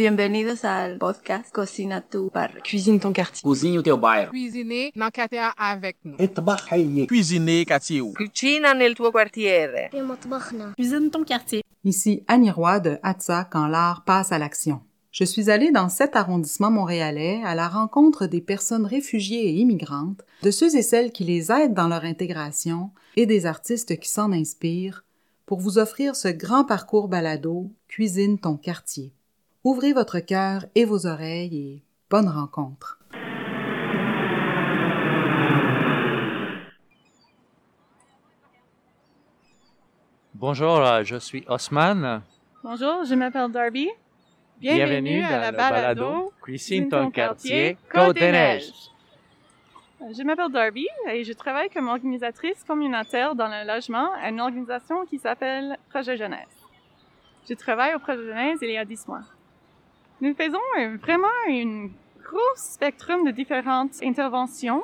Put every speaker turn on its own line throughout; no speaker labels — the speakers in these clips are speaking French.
Bienvenidos al podcast Cocina tu barrio.
Cuisine ton quartier.
Cozinhe o teu bairro.
Cuisiner dans quartier avec nous.
Cuisiner quartier.
Cucina nel tuo quartiere.
Cuisine ton quartier.
Ici Annie Roy de Hatsa quand l'art passe à l'action. Je suis allée dans cet arrondissement montréalais à la rencontre des personnes réfugiées et immigrantes, de ceux et celles qui les aident dans leur intégration et des artistes qui s'en inspirent pour vous offrir ce grand parcours balado Cuisine ton quartier. Ouvrez votre cœur et vos oreilles et bonne rencontre.
Bonjour, euh, je suis Osman.
Bonjour, je m'appelle Darby.
Bienvenue, dans le balado Cuisine ton quartier Côte des Neiges.
Je m'appelle Darby et je travaille comme organisatrice communautaire dans le logement à une organisation qui s'appelle Projet Jeunesse. Je travaille au Projet Jeunesse il y a 10 mois. Nous faisons euh, vraiment un gros spectrum de différentes interventions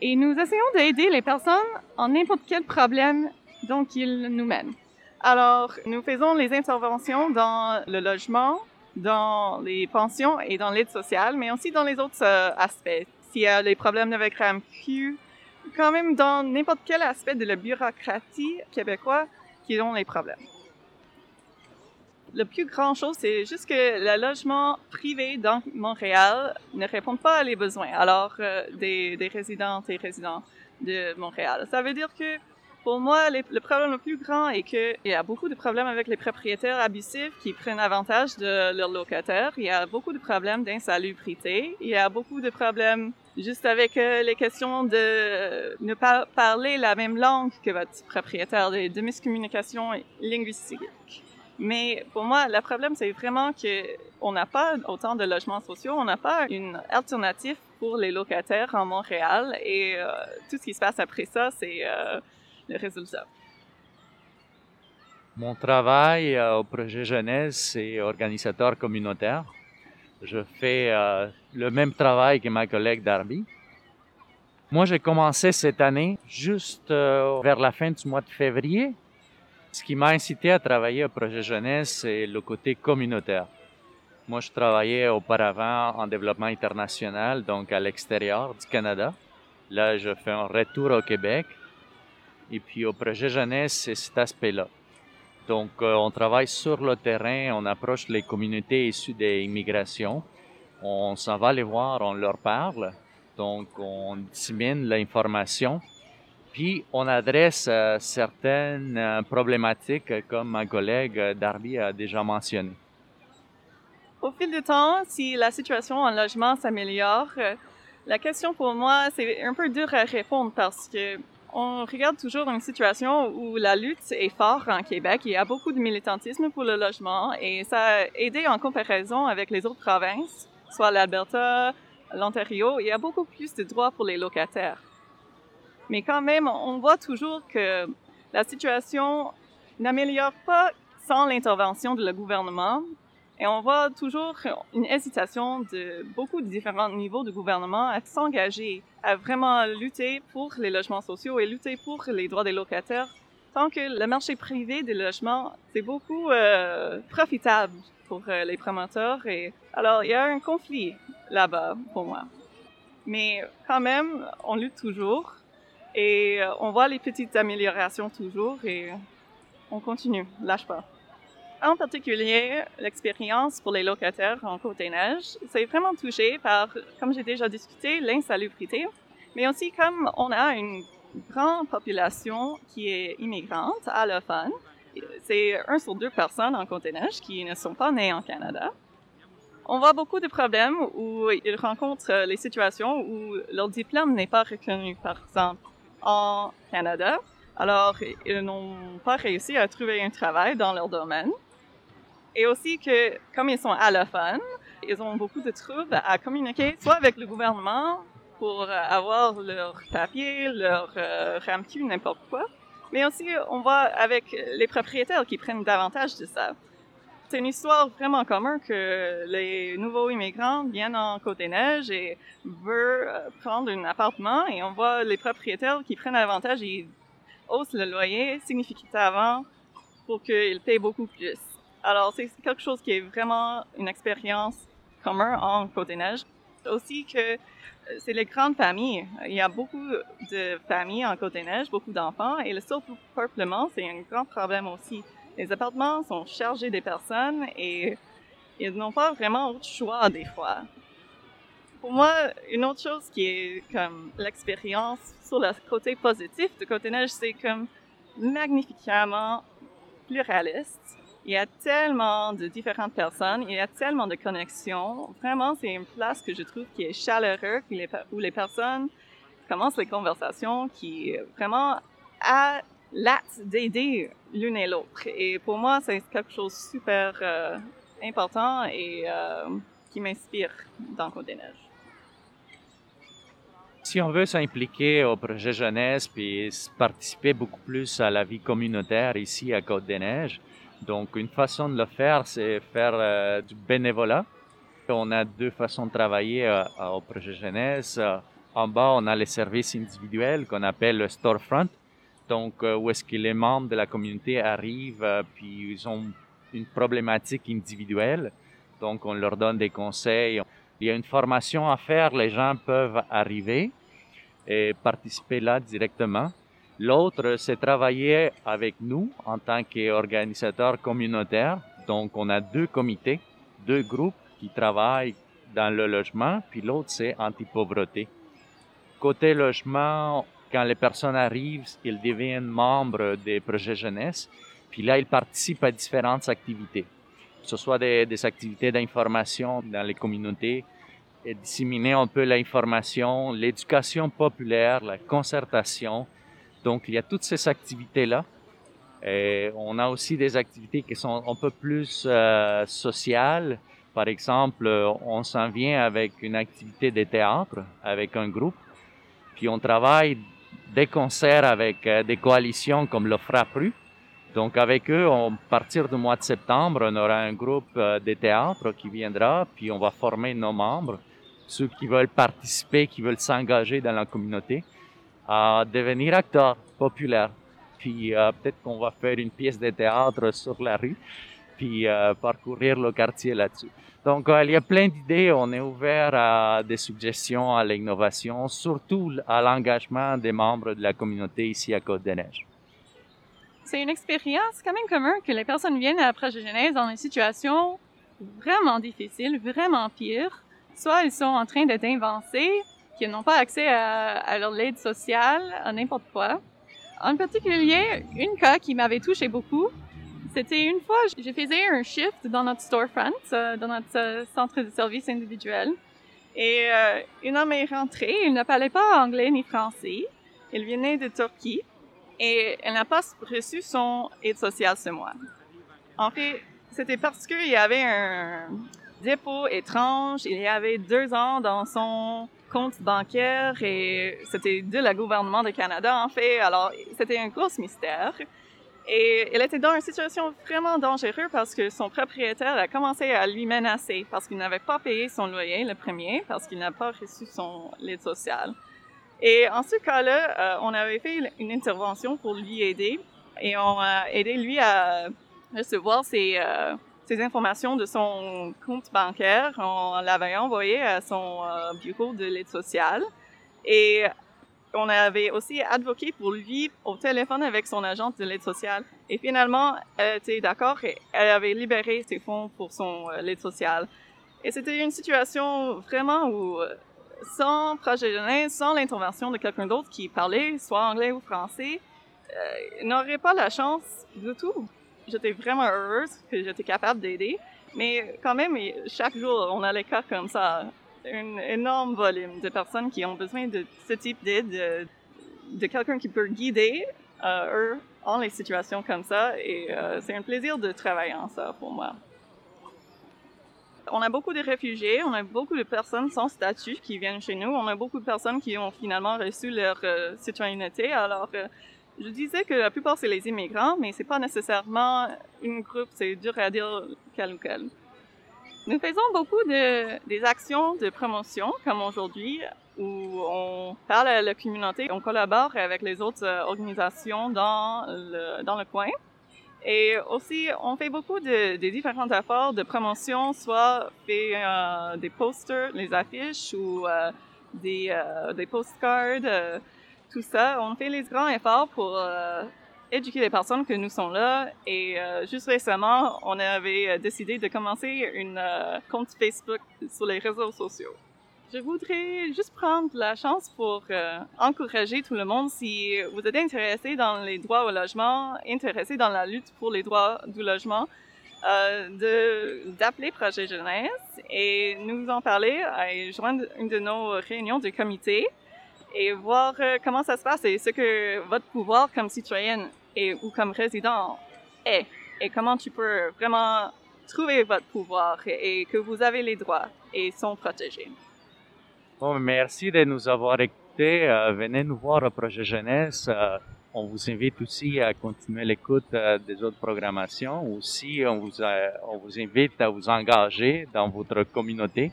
et nous essayons d'aider les personnes en n'importe quel problème dont ils nous mènent. Alors, nous faisons les interventions dans le logement, dans les pensions et dans l'aide sociale, mais aussi dans les autres euh, aspects. S'il y a des problèmes avec RAMQ, quand même dans n'importe quel aspect de la bureaucratie québécoise qui ont les problèmes. Le plus grand chose, c'est juste que le logement privé dans Montréal ne répond pas les besoins, alors euh, des, des résidentes et résidents de Montréal. Ça veut dire que pour moi, le problème le plus grand est qu'il y a beaucoup de problèmes avec les propriétaires abusifs qui prennent avantage de leurs locataires. Il y a beaucoup de problèmes d'insalubrité. Il y a beaucoup de problèmes juste avec euh, les questions de euh, ne pas parler la même langue que votre propriétaire, de, de miscommunication linguistique. Mais pour moi, le problème, c'est vraiment que on n'a pas autant de logements sociaux, on n'a pas une alternative pour les locataires en Montréal et euh, tout ce qui se passe après ça, c'est euh, le résultat.
Mon travail euh, au projet jeunesse, c'est organisateur communautaire. Je fais le même travail que ma collègue Darby. Moi, j'ai commencé cette année juste vers la fin du mois de février. Ce qui m'a incité à travailler au projet jeunesse, c'est le côté communautaire. Moi, je travaillais auparavant en développement international, donc à l'extérieur du Canada. Là, je fais un retour au Québec. Et puis au projet jeunesse, c'est cet aspect-là. Donc, euh, on travaille sur le terrain, on approche les communautés issues des immigrations. On s'en va les voir, on leur parle. Donc, on dissémine l'information. Puis, on adresse euh, certaines euh, problématiques, comme ma collègue euh, Darby a déjà mentionné.
Au fil du temps, si la situation en logement s'améliore, la question pour moi, c'est un peu dur à répondre parce que on regarde toujours une situation où la lutte est forte en Québec. Il y a beaucoup de militantisme pour le logement et ça a aidé en comparaison avec les autres provinces, soit l'Alberta, l'Ontario. Il y a beaucoup plus de droits pour les locataires. Mais quand même, on voit toujours que la situation n'améliore pas sans l'intervention de le gouvernement. Et on voit toujours une hésitation de beaucoup de différents niveaux de gouvernement à s'engager, à vraiment lutter pour les logements sociaux et lutter pour les droits des locataires. Tant que le marché privé des logements, c'est beaucoup euh, profitable pour euh, les promoteurs. Et alors, il y a un conflit là-bas pour moi. Mais quand même, on lutte toujours et euh, on voit les petites améliorations toujours et on continue, lâche pas. En particulier, l'expérience pour les locataires en Côte-des-Neiges, c'est vraiment touché par, comme j'ai déjà discuté, l'insalubrité, mais aussi comme on a une grande population qui est immigrante, allophone. C'est un sur deux personnes en Côte-des-Neiges qui ne sont pas nées en Canada. On voit beaucoup de problèmes où ils rencontrent les situations où leur diplôme n'est pas reconnu, par exemple, en Canada. Alors, ils n'ont pas réussi à trouver un travail dans leur domaine. Et aussi que, comme ils sont allophones, ils ont beaucoup de troubles à communiquer, soit avec le gouvernement pour avoir leur papier, leur euh, n'importe quoi, mais aussi on voit avec les propriétaires qui prennent davantage de ça. C'est une histoire vraiment commune que les nouveaux immigrants viennent en Côte-des-Neiges et veulent euh, prendre un appartement et on voit les propriétaires qui prennent avantage et haussent le loyer significativement pour qu'ils payent beaucoup plus. Alors, c'est quelque chose qui est vraiment une expérience commune en Côte-des-Neiges. Aussi que euh, c'est les grandes familles. Il y a beaucoup de familles en Côte-des-Neiges, beaucoup d'enfants, et le surpeuplement, c'est un grand problème aussi. Les appartements sont chargés des personnes et ils n'ont pas vraiment autre choix des fois. Pour moi, une autre chose qui est comme l'expérience sur le côté positif de Côte-des-Neiges, c'est comme magnifiquement pluraliste il y a tellement de différentes personnes, il y a tellement de connexions. Vraiment, c'est une place que je trouve qui est chaleureuse, où les personnes commencent les conversations, qui vraiment a l'acte d'aider l'une et l'autre. Et pour moi, c'est quelque chose de super euh, important et euh, qui m'inspire dans Côte-des-Neiges.
Si on veut s'impliquer au projet jeunesse puis participer beaucoup plus à la vie communautaire ici à Côte-des-Neiges, donc, une façon de le faire, c'est faire euh, du bénévolat. On a deux façons de travailler au projet jeunesse. En bas, on a les services individuels qu'on appelle le storefront. Donc, où est-ce que les membres de la communauté arrivent, puis ils ont une problématique individuelle. Donc, on leur donne des conseils. Il y a une formation à faire. Les gens peuvent arriver et participer là directement. L'autre, c'est travailler avec nous en tant qu'organisateur communautaire. Donc, on a deux comités, deux groupes qui travaillent dans le logement, puis l'autre, c'est anti-pauvreté. Côté logement, quand les personnes arrivent, ils deviennent membres des projets jeunesse, puis là, ils participent à différentes activités, que ce soit des, activités d'information dans les communautés, et disséminer un peu l'information, l'éducation populaire, la concertation, donc, il y a toutes ces activités-là. Et on a aussi des activités qui sont un peu plus euh, sociales. Par exemple, on s'en vient avec une activité de théâtre, avec un groupe. Puis on travaille des concerts avec euh, des coalitions comme le Frappru. Donc avec eux, à partir du mois de septembre, on aura un groupe euh, de théâtre qui viendra, puis on va former nos membres, ceux qui veulent participer, qui veulent s'engager dans la communauté à devenir acteur populaire. Puis euh, peut-être qu'on va faire une pièce de théâtre sur la rue, puis euh, parcourir le quartier là-dessus. Donc euh, il y a plein d'idées, on est ouvert à des suggestions, à l'innovation, surtout à l'engagement des membres de la communauté ici à Côte-des-Neiges.
C'est une expérience quand même commune que les personnes viennent à la projet Genèse dans une situation vraiment difficile, vraiment pire. Soit ils sont en train d'être invancés, qui n'ont pas accès à, leur aide sociale, à n'importe quoi. En particulier, une cas qui m'avait touché beaucoup, c'était une fois, je faisais un shift dans notre storefront, euh, dans notre euh, centre de service individuel. Et euh, une homme est rentrée, il ne parlait pas anglais ni français. Il venait de Turquie et elle n'a pas reçu son aide sociale ce mois. En fait, c'était parce qu'il y avait un dépôt étrange. Il y avait deux ans dans son compte bancaire et c'était de la gouvernement du Canada en fait. Alors c'était un gros mystère. Et elle était dans une situation vraiment dangereuse parce que son propriétaire a commencé à lui menacer parce qu'il n'avait pas payé son loyer le premier parce qu'il n'a pas reçu son aide sociale. Et en ce cas-là, euh, on avait fait une intervention pour lui aider et on a aidé lui à recevoir ses, euh, informations de son compte bancaire. On l'avait envoyé à son euh, bureau de l'aide sociale. Et on avait aussi advoqué pour lui au téléphone avec son agente de l'aide sociale. Et finalement, elle était d'accord et elle avait libéré ses fonds pour son euh, l'aide sociale. Et c'était une situation vraiment où, euh, sans projet jeunesse, sans l'intervention de quelqu'un d'autre qui parlait soit anglais ou français, euh, n'aurait pas la chance du tout j'étais vraiment heureuse que j'étais capable d'aider. Mais quand même, chaque jour, on a les cas comme ça. Un énorme volume de personnes qui ont besoin de ce type d'aide, de, quelqu'un qui peut guider euh, eux en les situations comme ça. Et euh, c'est un plaisir de travailler en ça pour moi. On a beaucoup de réfugiés, on a beaucoup de personnes sans statut qui viennent chez nous, on a beaucoup de personnes qui ont finalement reçu leur euh, citoyenneté. Alors, je disais que la plupart, c'est les immigrants, mais c'est pas nécessairement une groupe, c'est dur à dire quel ou quel. Nous faisons beaucoup de, des actions de promotion, comme aujourd'hui, où on parle à la communauté, on collabore avec les autres euh, organisations dans le, dans le coin. Et aussi, on fait beaucoup de, de différents efforts de promotion, soit fait euh, des posters, les affiches ou euh, des, euh, des postcards, euh, tout ça. On fait les grands efforts pour euh, éduquer les personnes que nous sommes là. Et euh, juste récemment, on avait euh, décidé de commencer une euh, compte Facebook sur les réseaux sociaux. Je voudrais juste prendre la chance pour euh, encourager tout le monde si vous êtes intéressé dans les droits au logement, intéressé dans la lutte pour les droits du logement, de d'appeler Projet Jeunesse et nous en parler et joindre une de nos réunions du comité et voir euh, comment ça se passe et ce que votre pouvoir comme citoyenne et ou comme résident est et comment tu peux vraiment trouver votre pouvoir et, que vous avez les droits et sont protégés.
Bon, merci de nous avoir écoutés. Euh, venez nous voir au projet jeunesse. Euh, on vous invite aussi à continuer l'écoute des autres programmations. Aussi, on vous invite à vous engager dans votre communauté,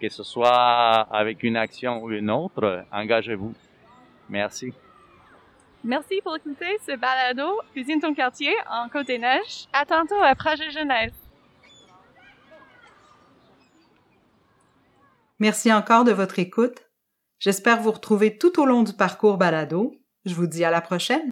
que ce soit avec une action ou une autre. Engagez-vous. Merci.
Merci pour écouter ce balado Cuisine ton quartier en Côte-des-Neiges. À tantôt à Projet Jeunesse.
Merci encore de votre écoute. J'espère vous retrouver tout au long du parcours balado. Je vous dis à la prochaine.